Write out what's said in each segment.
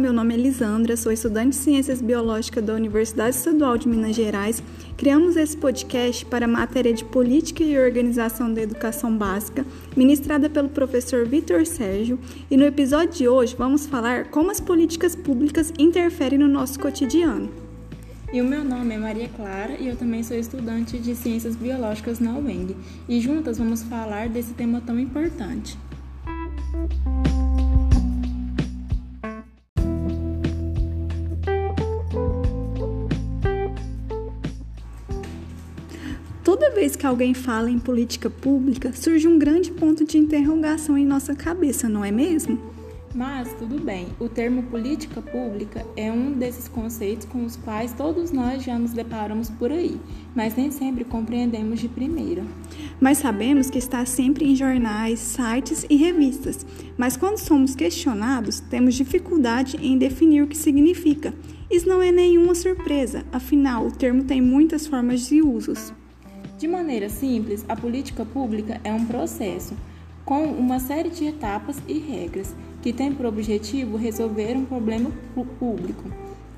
meu nome é Lisandra, sou estudante de Ciências Biológicas da Universidade Estadual de Minas Gerais. Criamos esse podcast para a matéria de Política e Organização da Educação Básica, ministrada pelo professor Vitor Sérgio, e no episódio de hoje vamos falar como as políticas públicas interferem no nosso cotidiano. E o meu nome é Maria Clara e eu também sou estudante de Ciências Biológicas na UENG, e juntas vamos falar desse tema tão importante. Toda vez que alguém fala em política pública, surge um grande ponto de interrogação em nossa cabeça, não é mesmo? Mas tudo bem, o termo política pública é um desses conceitos com os quais todos nós já nos deparamos por aí, mas nem sempre compreendemos de primeira. Mas sabemos que está sempre em jornais, sites e revistas, mas quando somos questionados, temos dificuldade em definir o que significa. Isso não é nenhuma surpresa, afinal, o termo tem muitas formas de usos. De maneira simples, a política pública é um processo com uma série de etapas e regras que tem por objetivo resolver um problema público.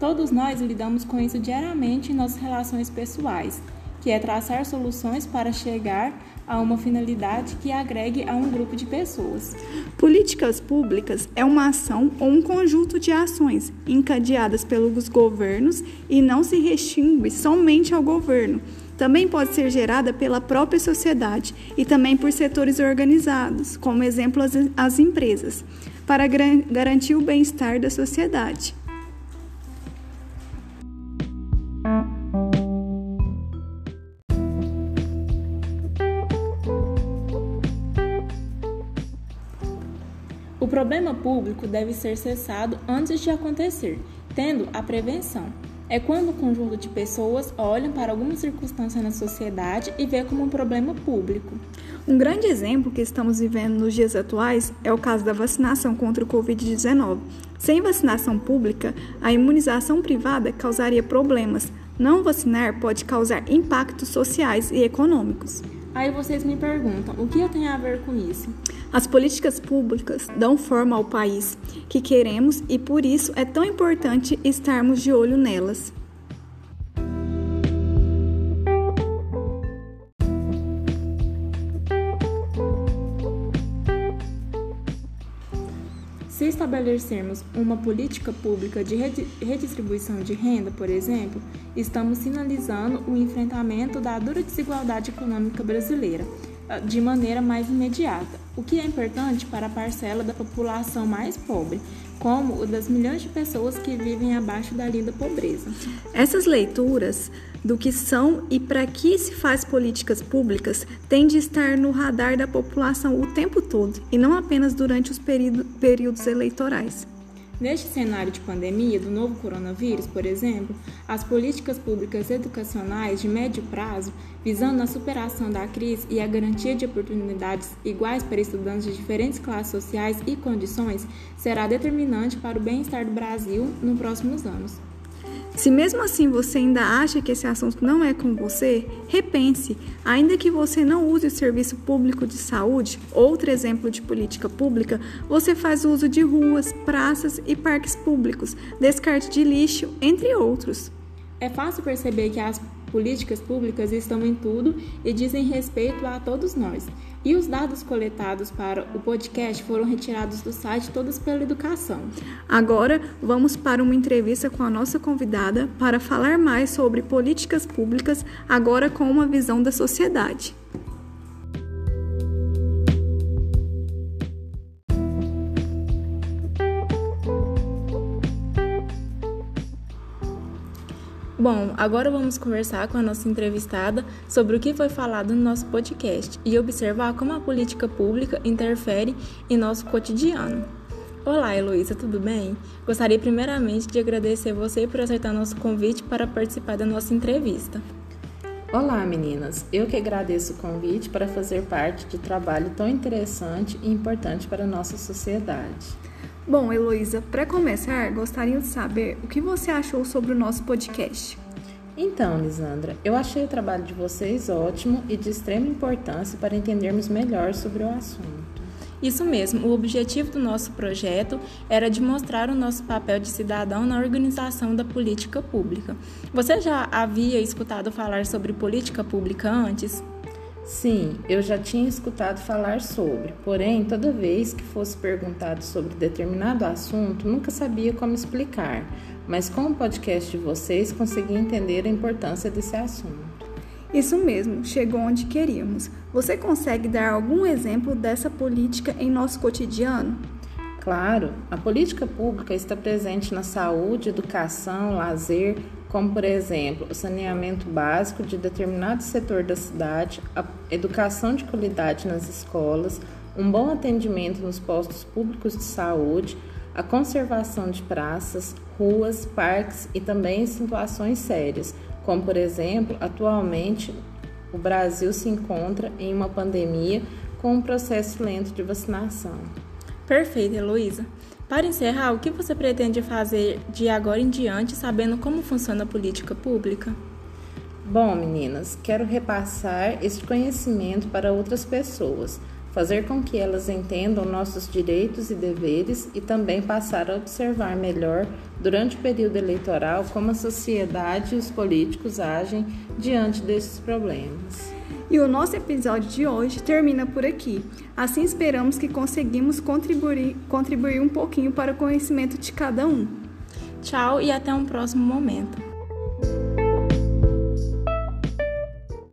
Todos nós lidamos com isso diariamente em nossas relações pessoais, que é traçar soluções para chegar a uma finalidade que agregue a um grupo de pessoas. Políticas públicas é uma ação ou um conjunto de ações encadeadas pelos governos e não se restringe somente ao governo também pode ser gerada pela própria sociedade e também por setores organizados, como exemplo as, as empresas, para garantir o bem-estar da sociedade. Problema público deve ser cessado antes de acontecer, tendo a prevenção é quando um conjunto de pessoas olham para alguma circunstância na sociedade e vê como um problema público. Um grande exemplo que estamos vivendo nos dias atuais é o caso da vacinação contra o Covid-19. Sem vacinação pública, a imunização privada causaria problemas. Não vacinar pode causar impactos sociais e econômicos. Aí vocês me perguntam, o que eu tenho a ver com isso? As políticas públicas dão forma ao país que queremos e por isso é tão importante estarmos de olho nelas. Se estabelecermos uma política pública de redistribuição de renda, por exemplo, estamos sinalizando o enfrentamento da dura desigualdade econômica brasileira ah, de maneira mais imediata, o que é importante para a parcela da população mais pobre, como o das milhões de pessoas que vivem abaixo da linha da pobreza. Essas leituras do que são e para que se faz políticas públicas têm de estar no radar da população o tempo todo e não apenas durante os períodos eleitorais. Neste cenário de pandemia do novo coronavírus, por exemplo, as políticas públicas educacionais de médio prazo, visando a superação da crise e a garantia de oportunidades iguais para estudantes de diferentes classes sociais e condições, será determinante para o bem-estar do Brasil nos próximos anos. Se mesmo assim você ainda acha que esse assunto não é com você, repense. Ainda que você não use o serviço público de saúde, outro exemplo de política pública, você faz uso de ruas, praças e parques públicos, descarte de lixo, entre outros. É fácil perceber que as políticas públicas estão em tudo e dizem respeito a todos nós. E os dados coletados para o podcast foram retirados do site Todas pela Educação. Agora vamos para uma entrevista com a nossa convidada para falar mais sobre políticas públicas, agora com uma visão da sociedade. Bom, agora vamos conversar com a nossa entrevistada sobre o que foi falado no nosso podcast e observar como a política pública interfere em nosso cotidiano. Olá, Heloísa, tudo bem? Gostaria primeiramente de agradecer você por aceitar nosso convite para participar da nossa entrevista. Olá, meninas. Eu que agradeço o convite para fazer parte de trabalho tão interessante e importante para a nossa sociedade. Bom, Heloísa, para começar, gostaria de saber o que você achou sobre o nosso podcast. Então, Lisandra, eu achei o trabalho de vocês ótimo e de extrema importância para entendermos melhor sobre o assunto. Isso mesmo, o objetivo do nosso projeto era de mostrar o nosso papel de cidadão na organização da política pública. Você já havia escutado falar sobre política pública antes? Sim, eu já tinha escutado falar sobre, porém, toda vez que fosse perguntado sobre determinado assunto, nunca sabia como explicar. Mas com o podcast de vocês, consegui entender a importância desse assunto. Isso mesmo, chegou onde queríamos. Você consegue dar algum exemplo dessa política em nosso cotidiano? Claro, a política pública está presente na saúde, educação, lazer, como por exemplo o saneamento básico de determinado setor da cidade, a educação de qualidade nas escolas, um bom atendimento nos postos públicos de saúde, a conservação de praças, ruas, parques e também em situações sérias, como por exemplo, atualmente o Brasil se encontra em uma pandemia com um processo lento de vacinação. Perfeito, Heloísa. Para encerrar, o que você pretende fazer de agora em diante, sabendo como funciona a política pública? Bom, meninas, quero repassar este conhecimento para outras pessoas, fazer com que elas entendam nossos direitos e deveres e também passar a observar melhor, durante o período eleitoral, como a sociedade e os políticos agem diante desses problemas. E o nosso episódio de hoje termina por aqui. Assim esperamos que conseguimos contribuir, contribuir um pouquinho para o conhecimento de cada um. Tchau e até um próximo momento.